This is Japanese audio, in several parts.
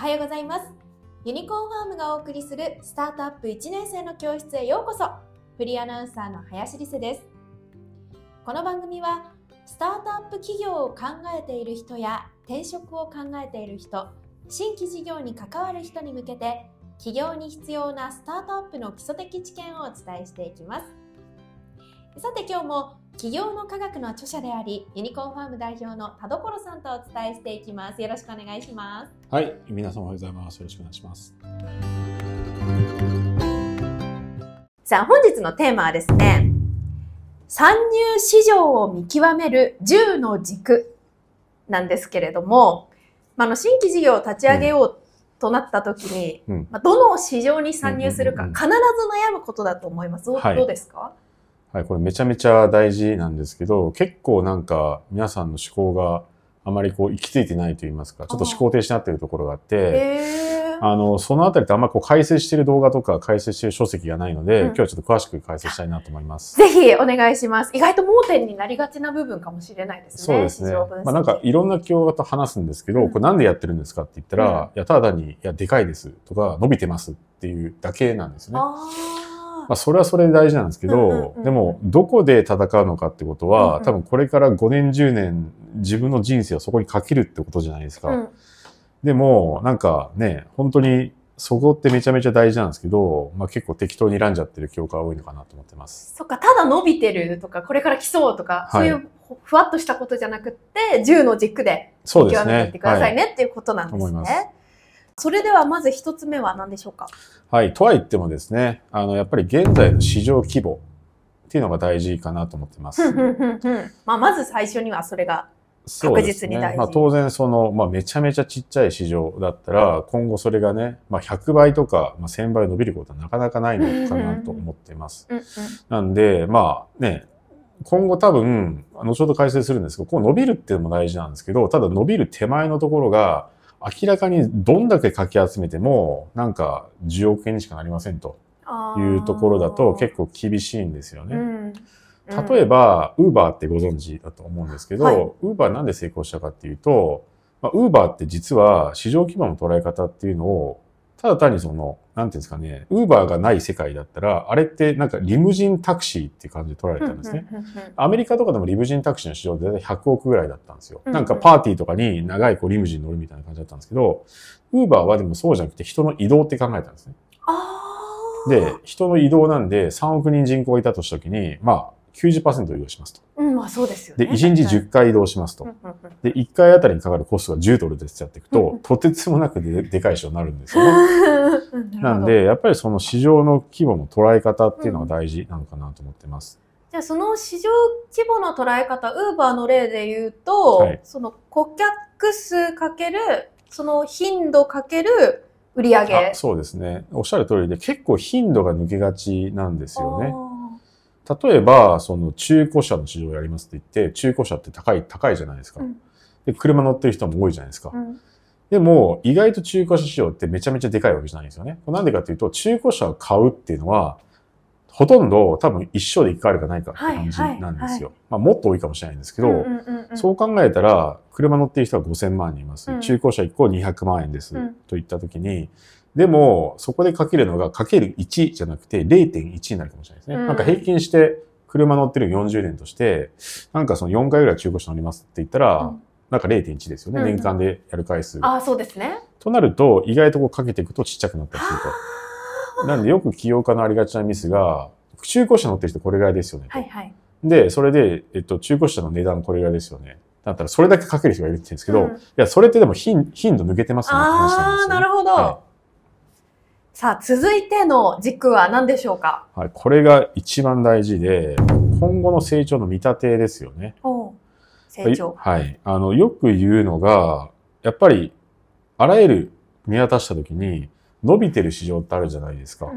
はようございます。ユニコーンファームがお送りするスタートアップ1年生の教室へようこそ。フリーアナウンサーの林理瀬です。この番組はスタートアップ企業を考えている人や転職を考えている人、新規事業に関わる人に向けて企業に必要なスタートアップの基礎的知見をお伝えしていきます。さて今日も企業の科学の著者でありユニコーンファーム代表の田所さんとお伝えしていきます。よろしくお願いします。はい、皆さんおはようございます。よろしくお願いします。さあ本日のテーマはですね、参入市場を見極める10の軸なんですけれども、まあ、あの新規事業を立ち上げようとなった時に、うんまあ、どの市場に参入するか必ず悩むことだと思います。どうですか？はい、これめちゃめちゃ大事なんですけど、結構なんか皆さんの思考があまりこう行き着いてないと言いますか、ちょっと思考停止になっているところがあって、あの、そのあたりってあんまりこう解説している動画とか解説している書籍がないので、うん今日はちょっと詳しく解説したいなと思います。ぜひお願いします。意外と盲点になりがちな部分かもしれないですね。そうですね。まあなんかいろんな企業と話すんですけど、うんこれなんでやってるんですかって言ったら、うんいや、ただ単に、いや、でかいですとか、伸びてますっていうだけなんですね。あまあ、それはそれで大事なんですけど、でも、どこで戦うのかってことは、うんうん多分これから5年、10年、自分の人生をそこにかけるってことじゃないですか。ーうんでも、なんかね、本当に、そこってめちゃめちゃ大事なんですけど、まあ結構適当に選んじゃってる教科が多いのかなと思ってます。そっか、ただ伸びてるとか、これから来そうとか、はいそういうふわっとしたことじゃなくって、10の軸でそうですね極めていって。くださいねっていうことなんですね。それではまず一つ目は何でしょうか？はい。はい。とは言ってもですね、あの、やっぱり現在の市場規模っていうのが大事かなと思ってます。まあ、まず最初にはそれが。確実に大事まあ、当然その、まあ、めちゃめちゃちっちゃい市場だったら、今後それがね、まあ、100倍とか、まあ、1000倍伸びることはなかなかないのかなと思っています。なんで、まあね、今後多分、後ほど解説するんですけど、こう伸びるっていうのも大事なんですけど、ただ伸びる手前のところが、明らかにどんだけかき集めても、なんか10億円にしかなりませんと。いうところだと結構厳しいんですよね。うん。例えば、ウーバーってご存知だと思うんですけはい。ど、ウーバーなんで成功したかっていうと、ウーバーって実は市場規模の捉え方っていうのを、ただ単にその、なんていうんですかね、ウーバーがない世界だったら、あれってなんかリムジンタクシーっていう感じで取られたんですね。アメリカとかでもリムジンタクシーの市場で大体100億ぐらいだったんですよ。なんかパーティーとかに長いこうリムジン乗るみたいな感じだったんですけど、ウーバーはでもそうじゃなくて人の移動って考えたんですね。で、人の移動なんで3億人人口がいたとしたときに、まあ90%移動しますと。うん、まあそうですよで、ね。1日10回移動しますとで、1回あたりにかかるコストが10ドルですってやっていくうんと、とてつもなくででかい市場になるんですよね。うんなん、で、やっぱりその市場の規模の捉え方っていうのが大事なのかなと思ってます。じゃあその市場規模の捉え方、ウーバーの例で言うと、はいその顧客数かける、その頻度かける売り上げ。あそうですね。おっしゃる通りで、結構頻度が抜けがちなんですよね。例えば、その中古車の市場をやりますって言って、中古車って高い、高いじゃないですか。うんで、車乗ってる人も多いじゃないですか。うんでも、意外と中古車市場ってめちゃめちゃでかいわけじゃないんですよね。なんでかっていうと、中古車を買うっていうのは、ほとんど多分一生で一回あるかないかって感じなんですよ。まあもっと多いかもしれないんですけど、そう考えたら、車乗ってる人は5000万人います。うん中古車1個200万円です。うんといったときに、でも、そこでかけるのがかける1じゃなくて0.1になるかもしれないですね。うんなんか平均して車乗ってる40年として、なんかその4回ぐらい中古車乗りますって言ったら、うんなんか0.1ですよね。うん年間でやる回数。ああ、そうですね。となると、意外とこうかけていくとちっちゃくなったりすると。なんでよく起業家のありがちなミスが、中古車乗ってる人これぐらいですよねと。はいはい。で、それで、えっと、中古車の値段これぐらいですよね。だったら、それだけかける人がいるって言うんですけど、うんいや、それってでも頻頻度抜けてますよねって話ああ、なんですよ、ね。なるほど。はさあ、続いての軸は何でしょうか？はい。これが一番大事で、今後の成長の見立てですよね。成長。はい。あの、よく言うのが、やっぱり、あらゆる見渡したときに、伸びてる市場ってあるじゃないですか。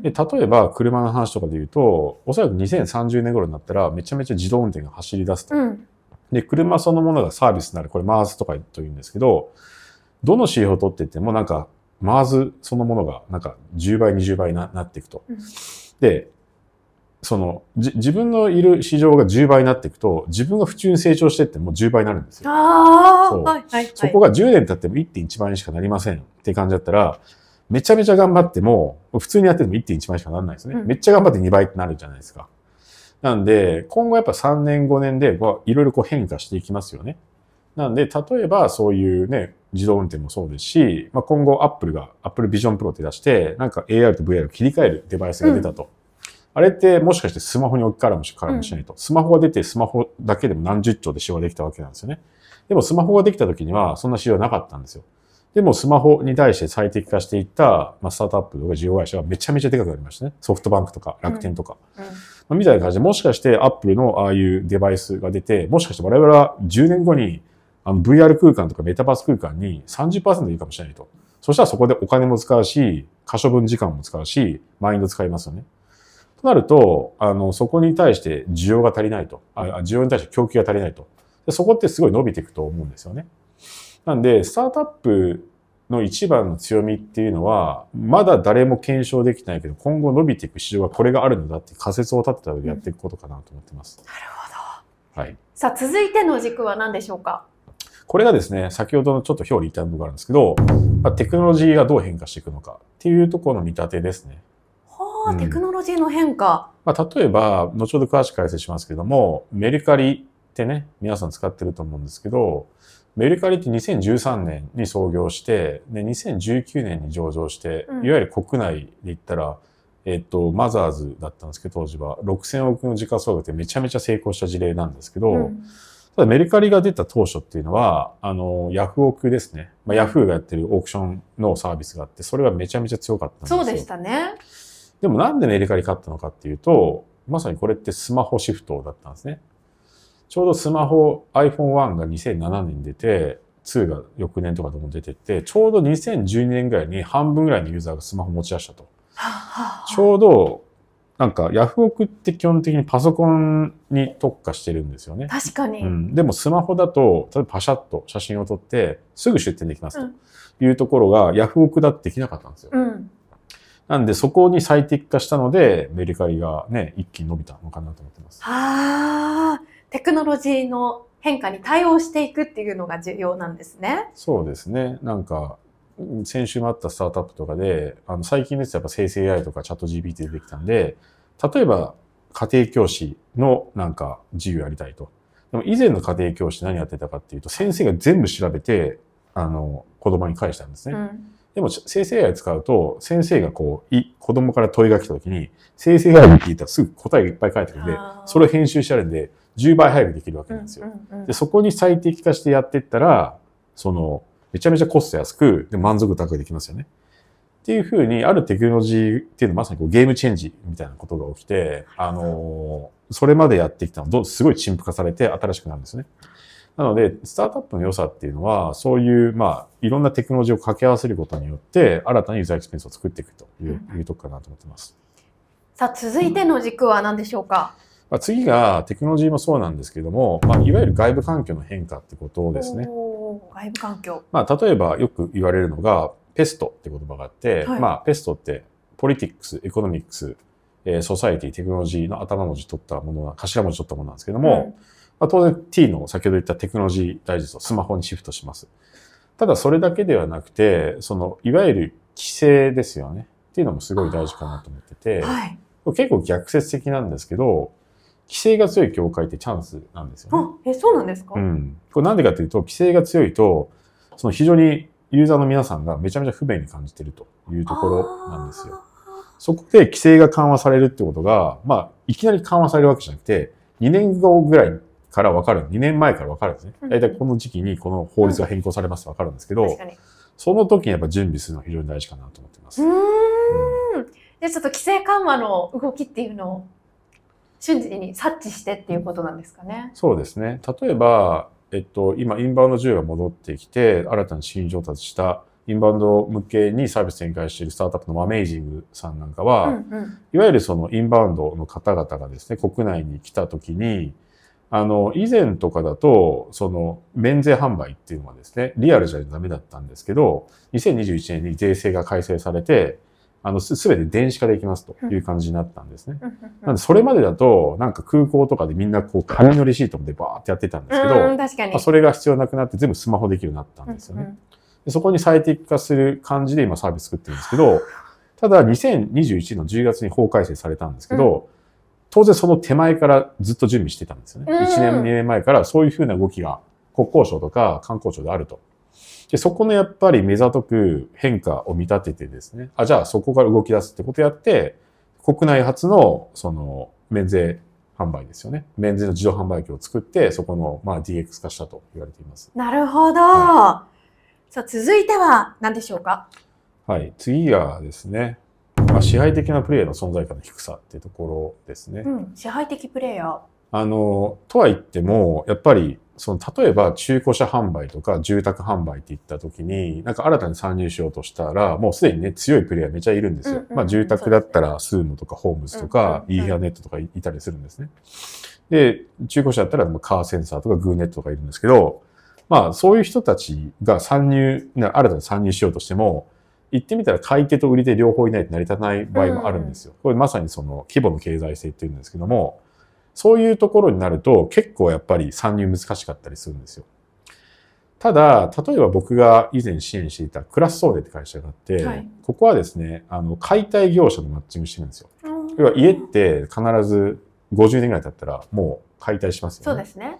で、例えば車の話とかで言うと、おそらく2030年頃になったらめちゃめちゃ自動運転が走り出すと。うんで、車そのものがサービスになる。これ MARS とかと言うんですけど、どの指標を取っててもなんか MARS そのものがなんか10倍、20倍にななっていくと。うんで、その、じ自分のいる市場が10倍になっていくと、自分が普通に成長してってもう10倍になるんですよ。ああ、そうはい、はい。そこが10年経っても1.1倍にしかなりませんって感じだったら、めちゃめちゃ頑張っても、普通にやってても1.1倍しかならないですね。うんめっちゃ頑張って2倍ってなるじゃないですか。なんで、今後やっぱ3年5年でいろいろこう変化していきますよね。なんで、例えばそういうね、自動運転もそうですし、まあ、今後 Apple が Apple Vision Pro って出して、なんか AR と VR を切り替えるデバイスが出たと。あれってもしかしてスマホに置き換わるかもしからもしれないと。スマホが出てスマホだけでも何十兆で使用できたわけなんですよね。でもスマホができた時にはそんな仕様はなかったんですよ。でもスマホに対して最適化していった、まあ、スタートアップとか事業会社はめちゃめちゃでかくなりましたね。ソフトバンクとか楽天とか。うんまあみたいな感じで、もしかしてアップルのああいうデバイスが出て、もしかして我々は10年後にあの VR 空間とかメタバース空間に30%いいかもしれないと。そしたらそこでお金も使うし、可処分時間も使うし、マインド使いますよね。となると、あの、そこに対して需要が足りないと。あ需要に対して供給が足りないと。でそこってすごい伸びていくと思うんですよね。なんで、スタートアップの一番の強みっていうのは、まだ誰も検証できないけど、今後伸びていく市場はこれがあるのだって仮説を立てた上でやっていくことかなと思ってます。なるほど。はい。さあ、続いての軸は何でしょうか？これがですね、先ほどのちょっと表裏一体の部分があるんですけど、まあ、テクノロジーがどう変化していくのかっていうところの見立てですね。はあ、うんテクノロジーの変化。まあ、例えば、後ほど詳しく解説しますけども、メルカリってね、皆さん使ってると思うんですけど、メルカリって2013年に創業して、で、2019年に上場して、うんいわゆる国内で言ったら、えっと、マザーズだったんですけど、当時は。6000億の時価総額ってめちゃめちゃ成功した事例なんですけど、うんただメルカリが出た当初っていうのは、あの、ヤフオクですね。まあ、ヤフーがやってるオークションのサービスがあって、それがめちゃめちゃ強かったんですよ。そうでしたね。でもなんでメルカリ買ったのかっていうと、まさにこれってスマホシフトだったんですね。ちょうどスマホ iPhone1 が2007年に出て、2が翌年とかでも出てって、ちょうど2012年ぐらいに半分ぐらいのユーザーがスマホ持ち出したと。ちょうど、なんかヤフオクって基本的にパソコンに特化してるんですよね。確かに。うん、でもスマホだと、例えばパシャッと写真を撮って、すぐ出店できますうんというところが、ヤフオクだってできなかったんですよ。うん。なんで、そこに最適化したので、メルカリがね、一気に伸びたのかなと思ってます。はあ、テクノロジーの変化に対応していくっていうのが重要なんですね。そうですね。なんか、うん先週もあったスタートアップとかで、あの、最近ですとやっぱ生成 AI とかチャット GPT 出てきたんで、例えば、家庭教師のなんか授業やりたいと。でも以前の家庭教師何やってたかっていうと、先生が全部調べて、あの、子供に返したんですね。うん。でも、生成 AI 使うと、先生がこう、い子供から問いが来た時に、生成 AI に聞いたらすぐ答えがいっぱい返ってくるんでそれを編集してあるんで、10倍早くできるわけなんですよ。で、そこに最適化してやっていったら、その、めちゃめちゃコスト安く、で満足高くできますよね。っていうふうに、あるテクノロジーっていうのはまさにこうゲームチェンジみたいなことが起きて、あのーそれまでやってきたのどすごい陳腐化されて新しくなるんですね。なので、スタートアップの良さっていうのは、そういう、まあ、いろんなテクノロジーを掛け合わせることによって、新たなユーザーエクスペリエンスを作っていくという,、いうとこかなと思ってます。さあ、続いての軸は何でしょうか？まあ、次が、テクノロジーもそうなんですけども、まあ、いわゆる外部環境の変化ってことですね。外部環境。まあ、例えばよく言われるのが、 PEST って言葉があって、はいまあ、 PEST って、 Politics、Economics、えー Society、Technology の頭文字取ったものな、頭文字取ったものなんですけども、まあ、当然 T の先ほど言ったテクノロジー大事とスマホにシフトします。ただそれだけではなくて、その、いわゆる規制ですよね。っていうのもすごい大事かなと思ってうてん、はい。結構逆説的なんですけど、規制が強い業界ってチャンスなんですよね。あ、え、そうなんですか、うん。これなんでかというと、規制が強いと、その非常にユーザーの皆さんがめちゃめちゃ不便に感じているというところなんですよ。そこで規制が緩和されるってことが、まあ、いきなり緩和されるわけじゃなくて、2年後ぐらいから分かる。2年前から分かるんですねうん。大体この時期にこの法律が変更されますと分かるんですけど確、かに。その時にやっぱ準備するのは非常に大事かなと思っています。うーん。で、ちょっと規制緩和の動きっていうのを瞬時に察知してっていうことなんですかね。そうですね。例えば、えっと、今、インバウンド需要が戻ってきて、新たに資金調達したインバウンド向けにサービス展開しているスタートアップのマメイジングさんなんかは、うんうん。いわゆるそのインバウンドの方々がですね、国内に来た時に、あの、以前とかだと、その、免税販売っていうのはですね、リアルじゃダメだったんですけど、2021年に税制が改正されて、あの、すべて電子化できますという感じになったんですね。なんで、それまでだと、なんか空港とかでみんなこう、紙のレシートでバーってやってたんですけど、うん確かに。まあ、それが必要なくなって全部スマホできるようになったんですよね。でそこに最適化する感じで今サービス作ってるんですけど、ただ2021の10月に法改正されたんですけど、当然その手前からずっと準備してたんですよね。うん1年、2年前からそういうふうな動きが国交省とか観光庁であると。で、そこのやっぱり目ざとく変化を見立ててですね、あ、じゃあそこから動き出すってことやって、国内初のその免税販売ですよね。免税の自動販売機を作って、そこのまあ DX 化したと言われています。なるほど。はさあ、続いては何でしょうか？はい。次がですね、まあ、支配的なプレイヤーの存在感の低さっていうところですね。うん。支配的プレイヤー。あの、とは言っても、やっぱり、その、例えば中古車販売とか住宅販売って言った時に、なんか新たに参入しようとしたら、もうすでにね、強いプレイヤーめちゃいるんですよ。うんうんまあ住宅だったらスーモとかホームズとか、イーフェアネットとかいたりするんですね。で、中古車だったらまあカーセンサーとかグーネットとかいるんですけど、まあそういう人たちが参入、な新たに参入しようとしても、言ってみたら買い手と売り手両方いないと成り立たない場合もあるんですよ。これまさにその規模の経済性っていうんですけども、そういうところになると結構やっぱり参入難しかったりするんですよ。ただ、例えば僕が以前支援していたクラスソーデって会社があって、はいここはですね、あの、解体業者とマッチングしてるんですよ。うん要は家って必ず50年ぐらい経ったらもう解体しますよね。そうですね。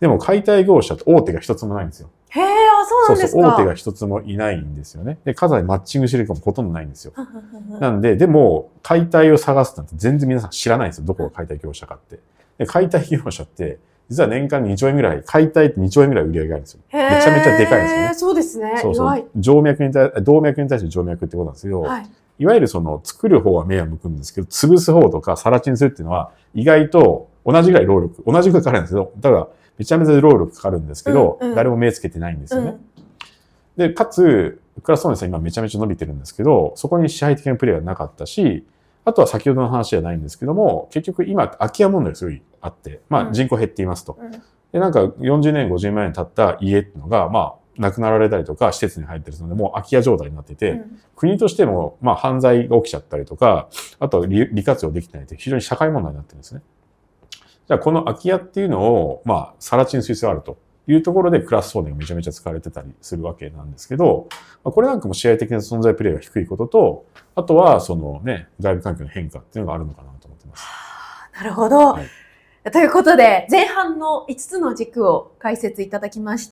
でも解体業者って大手が一つもないんですよ。へえ、あ、そうなんですか。そう、大手が一つもいないんですよね。で、数にマッチングしてるかもほとんどないんですよ。なんで、でも、解体を探すなんて全然皆さん知らないんですよ。どこが解体業者かって。で解体業者って、実は年間2兆円ぐらい、解体って2兆円ぐらい売り上げがあるんですよ。めちゃめちゃでかいんですよねそうですね。そうそう。静脈に対、動脈に対して静脈ってことなんですけど、はい。いわゆるその作る方は目は向くんですけど、潰す方とかさら地にするっていうのは意外と同じぐらい労力、同じぐらいかかるんですけど、だからめちゃめちゃ労力かかるんですけど、うんうん誰も目つけてないんですよね。うんで、かつ、クラスソーネさん今めちゃめちゃ伸びてるんですけど、そこに支配的なプレイがなかったし、あとは先ほどの話じゃないんですけども、結局今空き家問題がすごいあって、まうんあ人口減っていますと。うんで、なんか40年、50年経った家っていうのが、まあ、亡くなられたりとか施設に入ってるので、もう空き家状態になってて、うん国としても、まあ、犯罪が起きちゃったりとか、あとは利利活用できてないって非常に社会問題になってるんですね。じゃあ、この空き家っていうのを、まあ、さら地にする必要があるというところで、クラス送電がめちゃめちゃ使われてたりするわけなんですけど、まあ、これなんかも試合的な存在プレイが低いことと、あとは、そのね、外部環境の変化っていうのがあるのかなと思ってます。なるほど。はいということで、前半の5つの軸を解説いただきまし